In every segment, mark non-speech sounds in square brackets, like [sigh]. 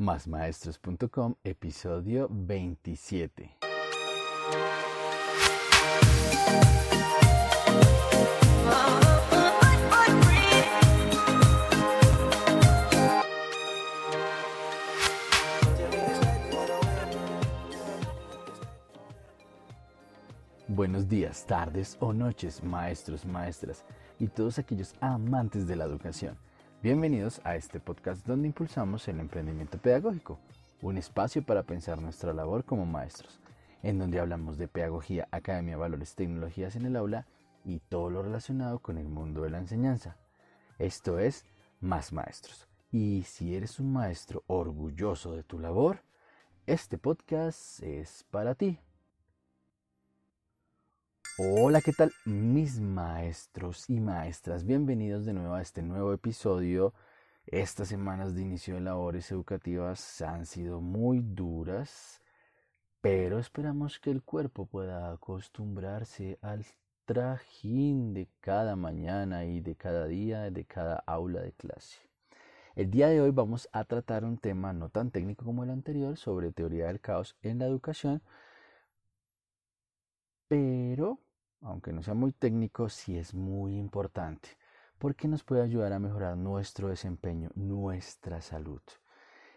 Másmaestros.com, episodio 27. Buenos días, tardes o noches, maestros, maestras y todos aquellos amantes de la educación. Bienvenidos a este podcast donde impulsamos el emprendimiento pedagógico, un espacio para pensar nuestra labor como maestros, en donde hablamos de pedagogía, academia, valores, tecnologías en el aula y todo lo relacionado con el mundo de la enseñanza. Esto es Más Maestros. Y si eres un maestro orgulloso de tu labor, este podcast es para ti. Hola, ¿qué tal mis maestros y maestras? Bienvenidos de nuevo a este nuevo episodio. Estas semanas de inicio de labores educativas han sido muy duras, pero esperamos que el cuerpo pueda acostumbrarse al trajín de cada mañana y de cada día, de cada aula de clase. El día de hoy vamos a tratar un tema no tan técnico como el anterior sobre teoría del caos en la educación, pero aunque no sea muy técnico, sí es muy importante porque nos puede ayudar a mejorar nuestro desempeño, nuestra salud.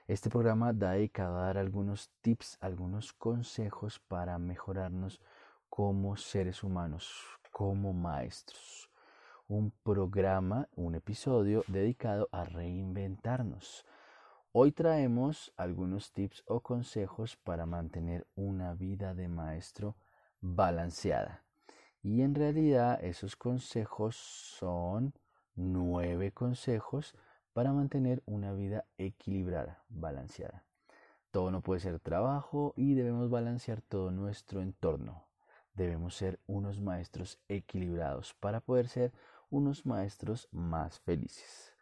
Este programa da dedicado a dar algunos tips, algunos consejos para mejorarnos como seres humanos, como maestros. Un programa, un episodio dedicado a reinventarnos. Hoy traemos algunos tips o consejos para mantener una vida de maestro balanceada. Y en realidad esos consejos son nueve consejos para mantener una vida equilibrada, balanceada. Todo no puede ser trabajo y debemos balancear todo nuestro entorno. Debemos ser unos maestros equilibrados para poder ser unos maestros más felices.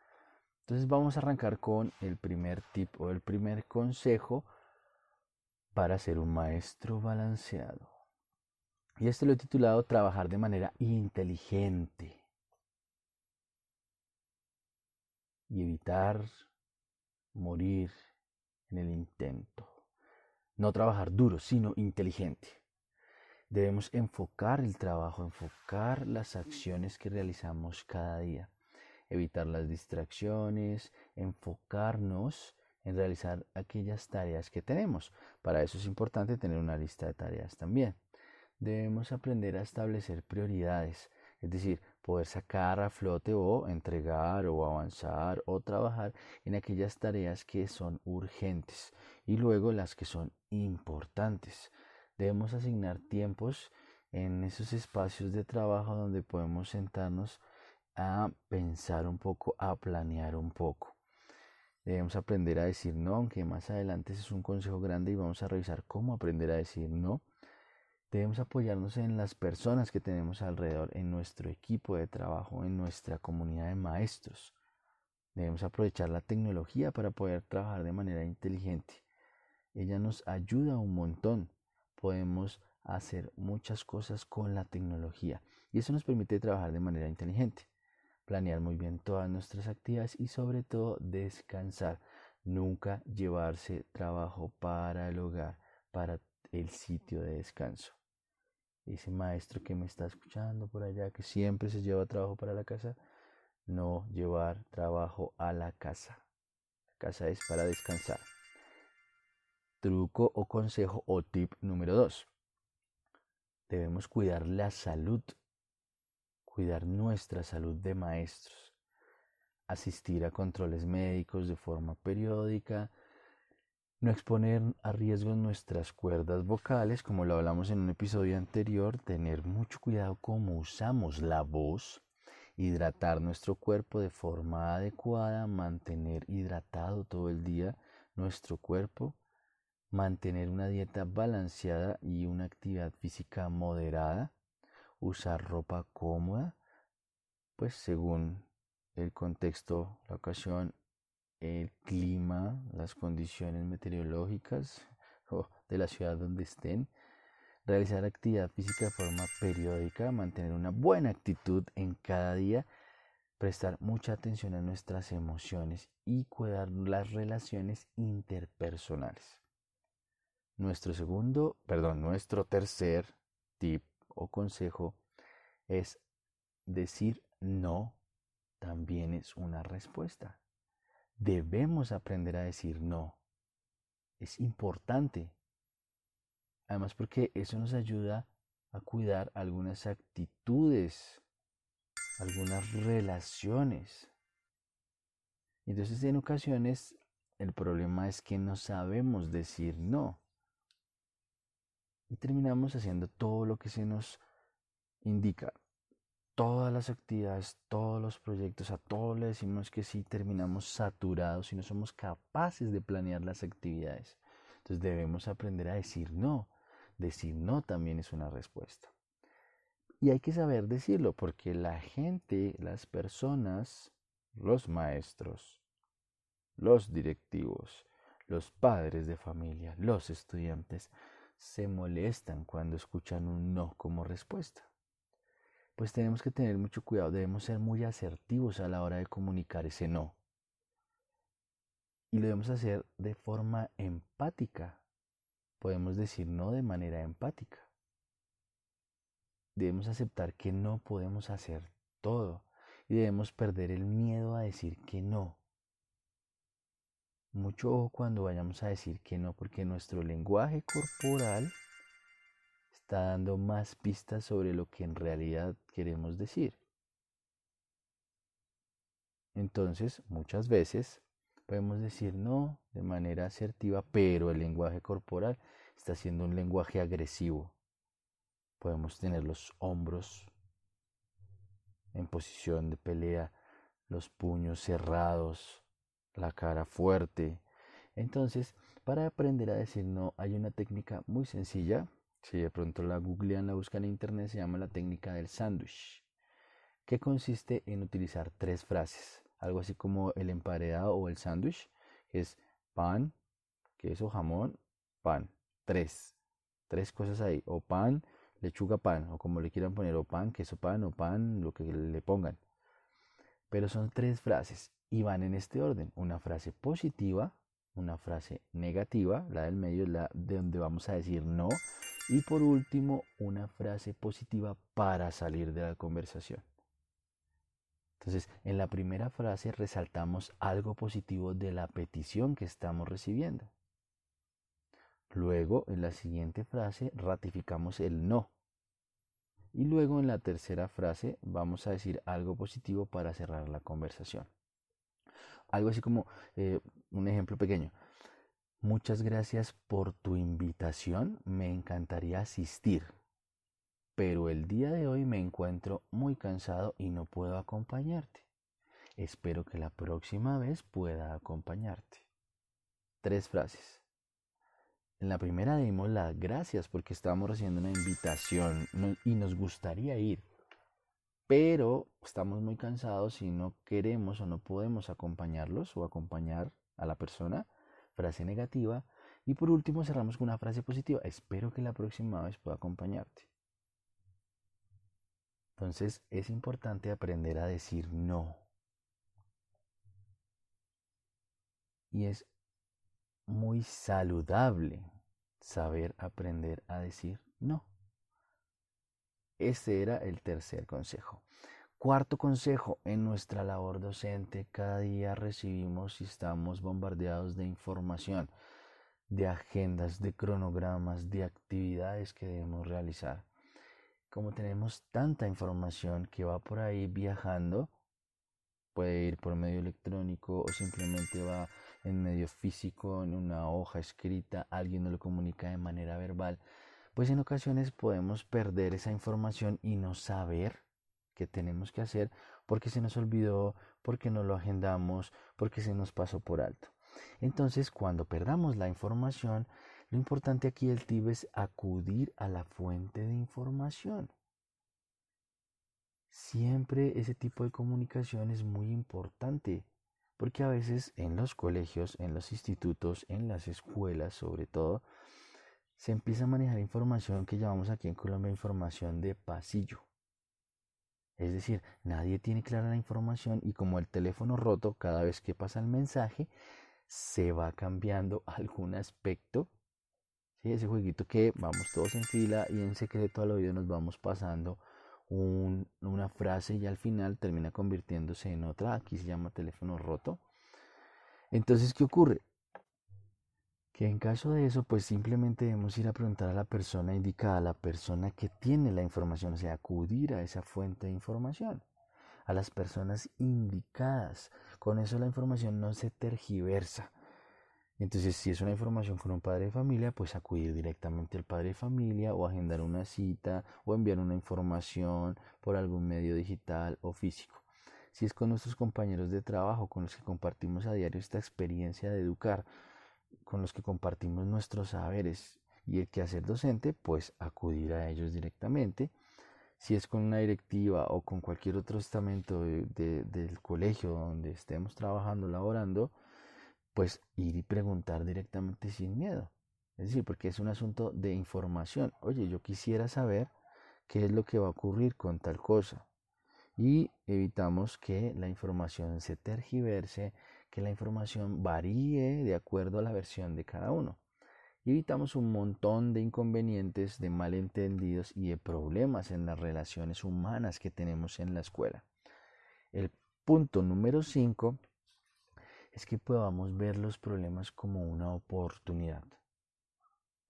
Entonces vamos a arrancar con el primer tip o el primer consejo para ser un maestro balanceado. Y este lo he titulado Trabajar de manera inteligente. Y evitar morir en el intento. No trabajar duro, sino inteligente. Debemos enfocar el trabajo, enfocar las acciones que realizamos cada día. Evitar las distracciones, enfocarnos en realizar aquellas tareas que tenemos. Para eso es importante tener una lista de tareas también debemos aprender a establecer prioridades, es decir, poder sacar a flote o entregar o avanzar o trabajar en aquellas tareas que son urgentes y luego las que son importantes. Debemos asignar tiempos en esos espacios de trabajo donde podemos sentarnos a pensar un poco, a planear un poco. Debemos aprender a decir no, aunque más adelante ese es un consejo grande y vamos a revisar cómo aprender a decir no Debemos apoyarnos en las personas que tenemos alrededor, en nuestro equipo de trabajo, en nuestra comunidad de maestros. Debemos aprovechar la tecnología para poder trabajar de manera inteligente. Ella nos ayuda un montón. Podemos hacer muchas cosas con la tecnología y eso nos permite trabajar de manera inteligente, planear muy bien todas nuestras actividades y sobre todo descansar. Nunca llevarse trabajo para el hogar, para el sitio de descanso ese maestro que me está escuchando por allá, que siempre se lleva trabajo para la casa, no llevar trabajo a la casa. La casa es para descansar. Truco o consejo o tip número dos. Debemos cuidar la salud, cuidar nuestra salud de maestros, asistir a controles médicos de forma periódica, no exponer a riesgo nuestras cuerdas vocales, como lo hablamos en un episodio anterior, tener mucho cuidado cómo usamos la voz, hidratar nuestro cuerpo de forma adecuada, mantener hidratado todo el día nuestro cuerpo, mantener una dieta balanceada y una actividad física moderada, usar ropa cómoda, pues según el contexto, la ocasión el clima, las condiciones meteorológicas [laughs] de la ciudad donde estén, realizar actividad física de forma periódica, mantener una buena actitud en cada día, prestar mucha atención a nuestras emociones y cuidar las relaciones interpersonales. Nuestro segundo, perdón, nuestro tercer tip o consejo es decir no también es una respuesta. Debemos aprender a decir no. Es importante. Además porque eso nos ayuda a cuidar algunas actitudes algunas relaciones. Entonces en ocasiones el problema es que no sabemos decir no. Y terminamos haciendo todo lo que se nos indica. Todas las actividades, todos los proyectos, a todos le decimos que sí, terminamos saturados y no somos capaces de planear las actividades. Entonces debemos aprender a decir no. Decir no también es una respuesta. Y hay que saber decirlo porque la gente, las personas, los maestros, los directivos, los padres de familia, los estudiantes, se molestan cuando escuchan un no como respuesta. Pues tenemos que tener mucho cuidado, debemos ser muy asertivos a la hora de comunicar ese no. Y lo debemos hacer de forma empática. Podemos decir no de manera empática debemos aceptar que no podemos hacer todo y debemos perder el miedo a decir que no. Mucho ojo cuando vayamos a decir que no, porque nuestro lenguaje corporal está dando más pistas sobre lo que en realidad queremos decir. Entonces, muchas veces podemos decir no de manera asertiva, pero el lenguaje corporal está siendo un lenguaje agresivo. Podemos tener los hombros en posición de pelea, los puños cerrados, la cara fuerte. Entonces, para aprender a decir no, hay una técnica muy sencilla. Si de pronto la googlean, la buscan en internet, se llama la técnica del sándwich, que consiste en utilizar tres frases, algo así como el emparedado o el sándwich, es pan, queso, jamón, pan, tres, tres cosas ahí, o pan, lechuga pan, o como le quieran poner, o pan, queso pan, o pan, lo que le pongan. Pero son tres frases y van en este orden. Una frase positiva, una frase negativa, la del medio es la de donde vamos a decir no. Y por último, una frase positiva para salir de la conversación. Entonces, en la primera frase resaltamos algo positivo de la petición que estamos recibiendo. Luego, en la siguiente frase, ratificamos el no. Y luego, en la tercera frase, vamos a decir algo positivo para cerrar la conversación. Algo así como eh, un ejemplo pequeño. Muchas gracias por tu invitación. Me encantaría asistir. Pero el día de hoy me encuentro muy cansado y no puedo acompañarte. Espero que la próxima vez pueda acompañarte. Tres frases. En la primera dimos las gracias porque estábamos recibiendo una invitación y nos gustaría ir, pero estamos muy cansados y no queremos o no podemos acompañarlos o acompañar a la persona. Frase negativa. Y por último cerramos con una frase positiva. Espero que la próxima vez pueda acompañarte. Entonces es importante aprender a decir no. Y es muy saludable saber aprender a decir no. Este era el tercer consejo. Cuarto consejo, en nuestra labor docente cada día recibimos y estamos bombardeados de información, de agendas, de cronogramas, de actividades que debemos realizar. Como tenemos tanta información que va por ahí viajando, puede ir por medio electrónico o simplemente va en medio físico, en una hoja escrita, alguien nos lo comunica de manera verbal, pues en ocasiones podemos perder esa información y no saber qué tenemos que hacer porque se nos olvidó, porque no lo agendamos, porque se nos pasó por alto. Entonces, cuando perdamos la información, lo importante aquí el tip es acudir a la fuente de información. Siempre ese tipo de comunicación es muy importante, porque a veces en los colegios, en los institutos, en las escuelas sobre todo, se empieza a manejar información que llamamos aquí en Colombia información de pasillo. Es decir, nadie tiene clara la información y como el teléfono roto, cada vez que pasa el mensaje, se va cambiando [laughs] algún aspecto. ¿sí? Ese jueguito que vamos todos en fila y en secreto al oído nos vamos pasando una frase y al final termina convirtiéndose en otra. Aquí se llama teléfono roto. Entonces, ¿qué ocurre? Que en caso de eso, pues simplemente debemos ir a preguntar a la persona indicada, a la persona que tiene la información, o sea, acudir a esa fuente de información, a las personas indicadas. Con eso la información no se tergiversa. Entonces, si es una información con un padre de familia, pues acudir directamente al padre de familia o agendar una cita o enviar una información por algún medio digital o físico. Si es con nuestros compañeros de trabajo, con los que compartimos a diario esta experiencia de educar, con los que compartimos nuestros saberes y el quehacer docente, pues acudir a ellos directamente. Si es con una directiva o con cualquier otro estamento del colegio donde estemos trabajando, laborando, pues ir y preguntar directamente sin miedo. Es decir, porque es un asunto de información. Oye, yo quisiera saber qué es lo que va a ocurrir con tal cosa. Y evitamos que la información se tergiverse, que la información varíe de acuerdo a la versión de cada uno. Evitamos un montón de inconvenientes, de malentendidos y de problemas en las relaciones humanas que tenemos en la escuela. El punto número 5 es que podamos ver los problemas como una oportunidad.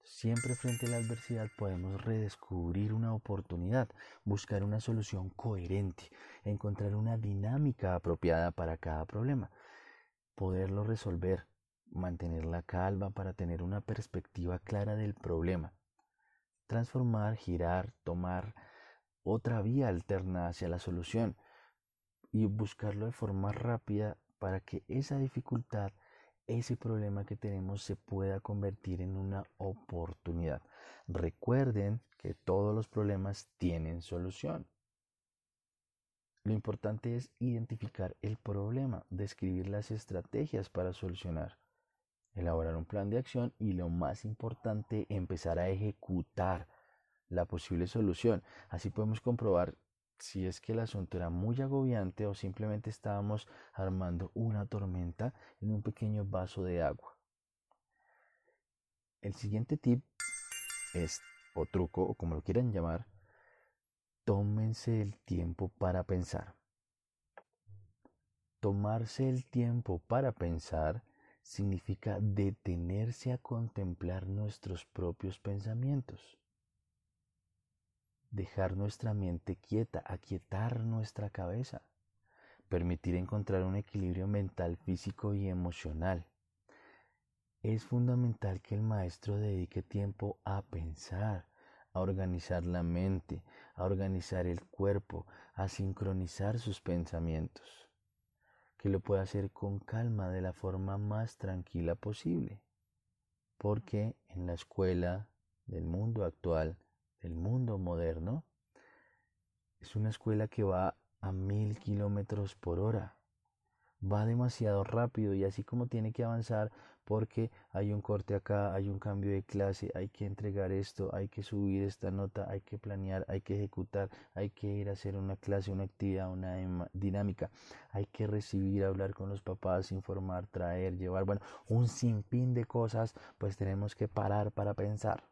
Siempre frente a la adversidad podemos redescubrir una oportunidad, buscar una solución coherente, encontrar una dinámica apropiada para cada problema, poderlo resolver, mantener la calma para tener una perspectiva clara del problema, transformar, girar, tomar otra vía alterna hacia la solución y buscarlo de forma rápida para que esa dificultad, ese problema que tenemos se pueda convertir en una oportunidad. Recuerden que todos los problemas tienen solución. Lo importante es identificar el problema, describir las estrategias para solucionar, elaborar un plan de acción y lo más importante, empezar a ejecutar la posible solución. Así podemos comprobar si es que el asunto era muy agobiante o simplemente estábamos armando una tormenta en un pequeño vaso de agua. El siguiente tip es, o truco, o como lo quieran llamar, tómense el tiempo para pensar. Tomarse el tiempo para pensar significa detenerse a contemplar nuestros propios pensamientos dejar nuestra mente quieta, aquietar nuestra cabeza, permitir encontrar un equilibrio mental, físico y emocional. Es fundamental que el maestro dedique tiempo a pensar, a organizar la mente, a organizar el cuerpo, a sincronizar sus pensamientos, que lo pueda hacer con calma de la forma más tranquila posible, porque en la escuela del mundo actual el mundo moderno es una escuela que va a mil kilómetros por hora. Va demasiado rápido y así como tiene que avanzar porque hay un corte acá, hay un cambio de clase, hay que entregar esto, hay que subir esta nota, hay que planear, hay que ejecutar, hay que ir a hacer una clase, una actividad, una dinámica, hay que recibir, hablar con los papás, informar, traer, llevar, bueno, un sinfín de cosas, pues tenemos que parar para pensar.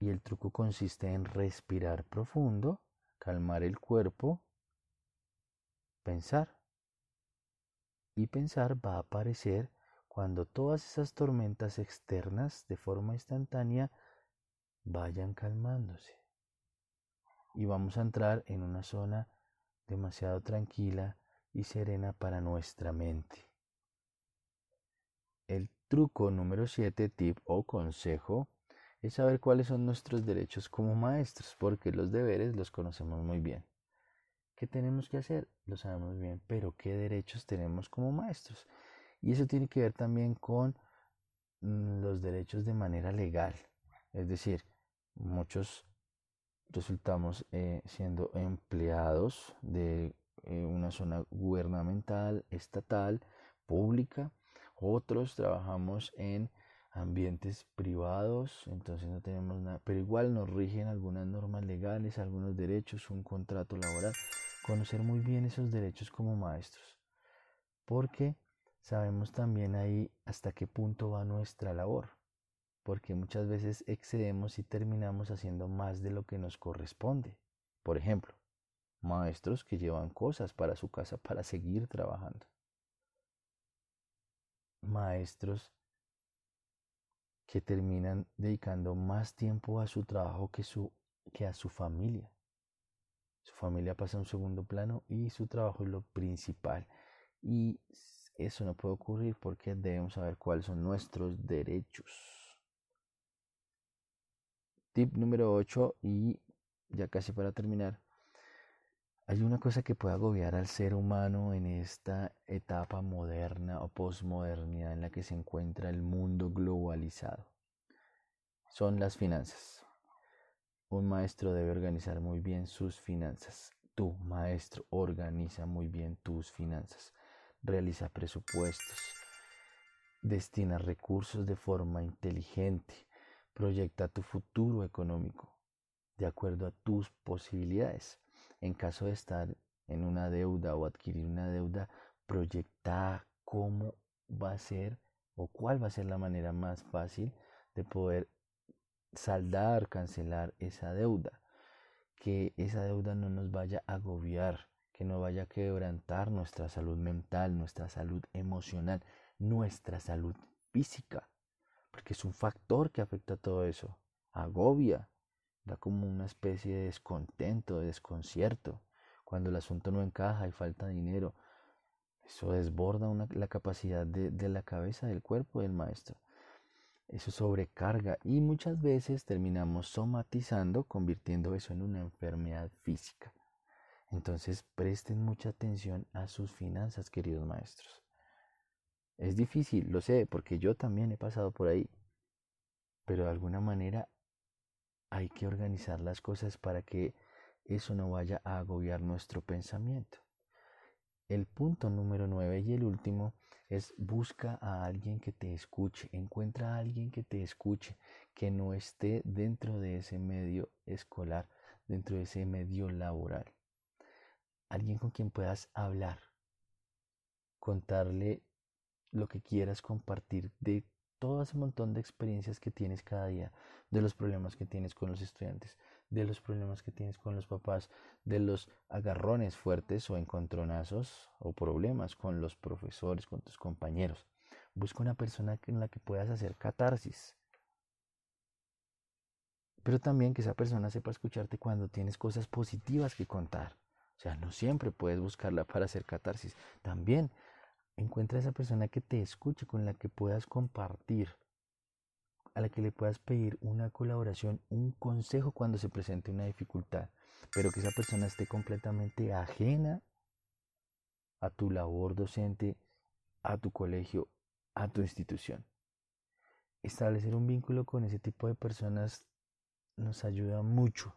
Y el truco consiste en respirar profundo, calmar el cuerpo, pensar. Y pensar va a aparecer cuando todas esas tormentas externas de forma instantánea vayan calmándose. Y vamos a entrar en una zona demasiado tranquila y serena para nuestra mente. El truco número 7, tip o consejo, es saber cuáles son nuestros derechos como maestros, porque los deberes los conocemos muy bien. ¿Qué tenemos que hacer? Lo sabemos bien, pero ¿qué derechos tenemos como maestros? Y eso tiene que ver también con mm, los derechos de manera legal. Es decir, muchos resultamos eh, siendo empleados de eh, una zona gubernamental, estatal, pública. Otros trabajamos en ambientes privados, entonces no tenemos nada, pero igual nos rigen algunas normas legales, algunos derechos, un contrato laboral, conocer muy bien esos derechos como maestros, porque sabemos también ahí hasta qué punto va nuestra labor, porque muchas veces excedemos y terminamos haciendo más de lo que nos corresponde. Por ejemplo, maestros que llevan cosas para su casa para seguir trabajando. Maestros que terminan dedicando más tiempo a su trabajo que, su, que a su familia. Su familia pasa a un segundo plano y su trabajo es lo principal. Y eso no puede ocurrir porque debemos saber cuáles son nuestros derechos. Tip número 8 y ya casi para terminar. Hay una cosa que puede agobiar al ser humano en esta etapa moderna o posmodernidad en la que se encuentra el mundo globalizado. Son las finanzas. Un maestro debe organizar muy bien sus finanzas. Tu maestro organiza muy bien tus finanzas. Realiza presupuestos. Destina recursos de forma inteligente. Proyecta tu futuro económico de acuerdo a tus posibilidades en caso de estar en una deuda o adquirir una deuda, proyecta cómo va a ser o cuál va a ser la manera más fácil de poder saldar, cancelar esa deuda. Que esa deuda no nos vaya a agobiar, que no vaya a quebrantar nuestra salud mental, nuestra salud emocional, nuestra salud física. Porque es un factor que afecta a todo eso. Agobia, da como una especie de descontento, de desconcierto. Cuando el asunto no encaja y falta dinero, eso desborda la capacidad de, de la cabeza, del cuerpo del maestro. Eso sobrecarga y muchas veces terminamos somatizando, convirtiendo eso en una enfermedad física. Entonces presten mucha atención a sus finanzas, queridos maestros. Es difícil, lo sé, porque yo también he pasado por ahí. Pero de alguna manera hay que organizar las cosas para que eso no vaya a agobiar nuestro pensamiento. El punto número nueve y el último es busca a alguien que te escuche, encuentra a alguien que te escuche, que no esté dentro de ese medio escolar, dentro de ese medio laboral. Alguien con quien puedas hablar, contarle lo que quieras compartir de todo ese montón de experiencias que tienes cada día, de los problemas que tienes con los estudiantes, de los problemas que tienes con los papás, de los agarrones fuertes o encontronazos o problemas con los profesores, con tus compañeros. Busca una persona en la que puedas hacer catarsis. Pero también que esa persona sepa escucharte cuando tienes cosas positivas que contar. O sea, no siempre puedes buscarla [laughs] para hacer catarsis. También Encuentra esa persona que te escuche, con la que puedas compartir, a la que le puedas pedir una colaboración, un consejo cuando se presente una dificultad, pero que esa persona esté completamente ajena a tu labor docente, a tu colegio, a tu institución. Establecer un vínculo con ese tipo de personas nos ayuda mucho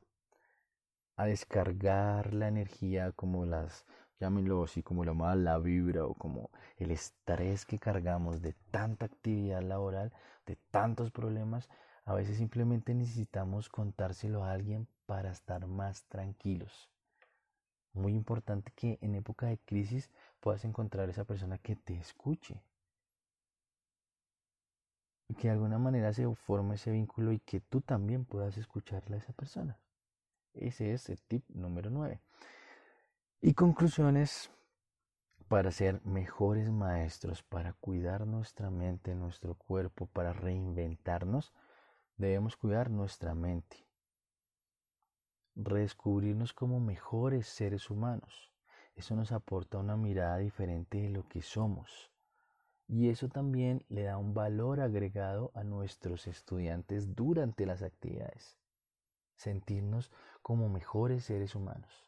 a descargar la energía como las llámenlo así como la mala vibra o como el estrés que cargamos de tanta actividad laboral, de tantos problemas, a veces simplemente necesitamos contárselo a alguien para estar más tranquilos. Muy importante que en época de crisis puedas encontrar esa persona que te escuche. Y que de alguna manera se forme ese vínculo y que tú también puedas escucharle a esa persona. Ese es el tip número 9. Y conclusiones para ser mejores maestros, para cuidar nuestra mente, nuestro cuerpo, para reinventarnos, debemos cuidar nuestra mente, redescubrirnos como mejores seres humanos. Eso nos aporta una mirada diferente de lo que somos. Y eso también le da un valor agregado a nuestros estudiantes durante las actividades. Sentirnos como mejores seres humanos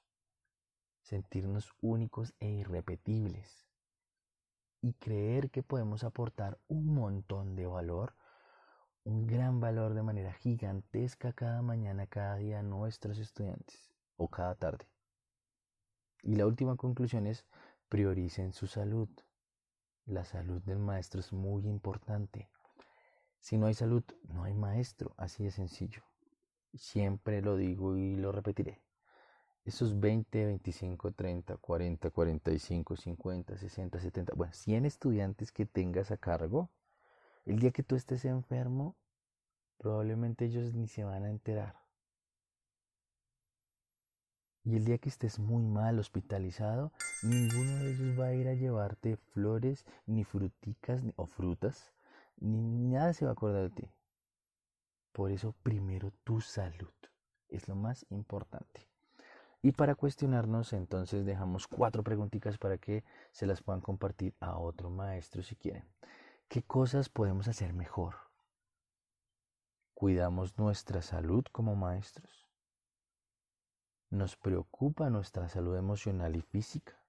sentirnos únicos e irrepetibles y creer que podemos aportar un montón de valor, un gran valor de manera gigantesca cada mañana, cada día a nuestros estudiantes o cada tarde. Y la última conclusión es prioricen su salud. La salud del maestro es muy importante. Si no hay salud, no hay maestro, así de sencillo. Siempre lo digo y lo repetiré. Esos 20, 25, 30, 40, 45, 50, 60, 70, bueno, 100 estudiantes que tengas a cargo, el día que tú estés enfermo, probablemente ellos ni se van a enterar. Y el día que estés muy mal hospitalizado, ninguno de ellos va a ir a llevarte flores, ni fruticas, o frutas, ni nada se va a acordar de ti. Por eso primero tu salud es lo más importante. Y para cuestionarnos, entonces dejamos cuatro preguntitas para que se las puedan compartir a otro maestro si quieren. ¿Qué cosas podemos hacer mejor? ¿Cuidamos nuestra salud como maestros? ¿Nos preocupa nuestra salud emocional y física?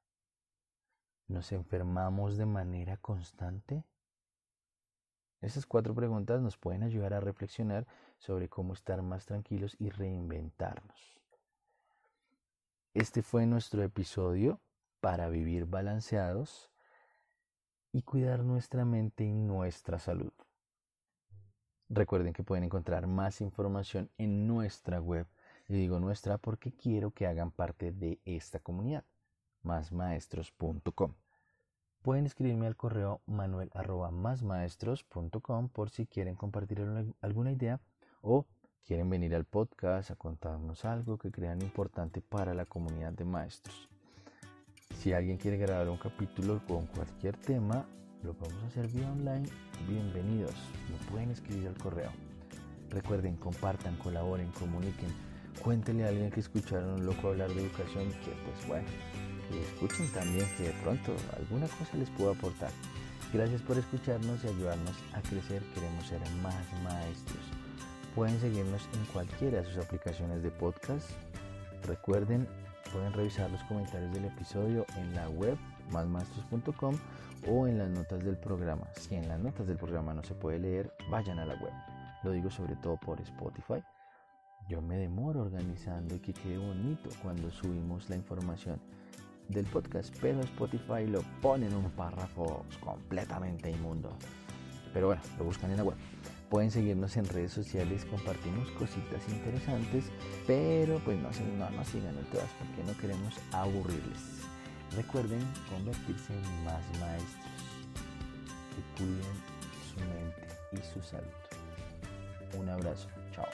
¿Nos enfermamos de manera constante? Esas cuatro preguntas nos pueden ayudar a reflexionar sobre cómo estar más tranquilos y reinventarnos. Este fue nuestro episodio para vivir balanceados y cuidar nuestra mente y nuestra salud. Recuerden que pueden encontrar más información en nuestra web. Y digo nuestra porque quiero que hagan parte de esta comunidad, másmaestros.com. Pueden escribirme al correo manuel por si quieren compartir alguna idea o quieren venir al podcast a contarnos algo que crean importante para la comunidad de maestros. Si alguien quiere grabar un capítulo con cualquier tema, lo podemos hacer vía online. Bienvenidos, lo pueden escribir al correo. Recuerden, compartan, colaboren, comuniquen. Cuéntenle a alguien que escucharon un loco hablar de educación que pues bueno, y escuchen también que de pronto alguna cosa les puedo aportar. Gracias por escucharnos y ayudarnos a crecer. Queremos ser más maestros. Pueden seguirnos en cualquiera de sus aplicaciones de podcast. Recuerden, pueden revisar los comentarios del episodio en la web másmaestros.com o en las notas del programa. Si en las notas del programa no se puede leer, vayan a la web. Lo digo sobre todo por Spotify. Yo me demoro organizando y que quede bonito cuando subimos la información del podcast, pero Spotify lo pone en un párrafo completamente inmundo. Pero bueno, lo buscan en la web. Pueden seguirnos en redes sociales, compartimos cositas interesantes, pero pues no, no nos sigan en todas porque no queremos aburrirles. Recuerden convertirse en más maestros que cuiden su mente y su salud. Un abrazo, chao.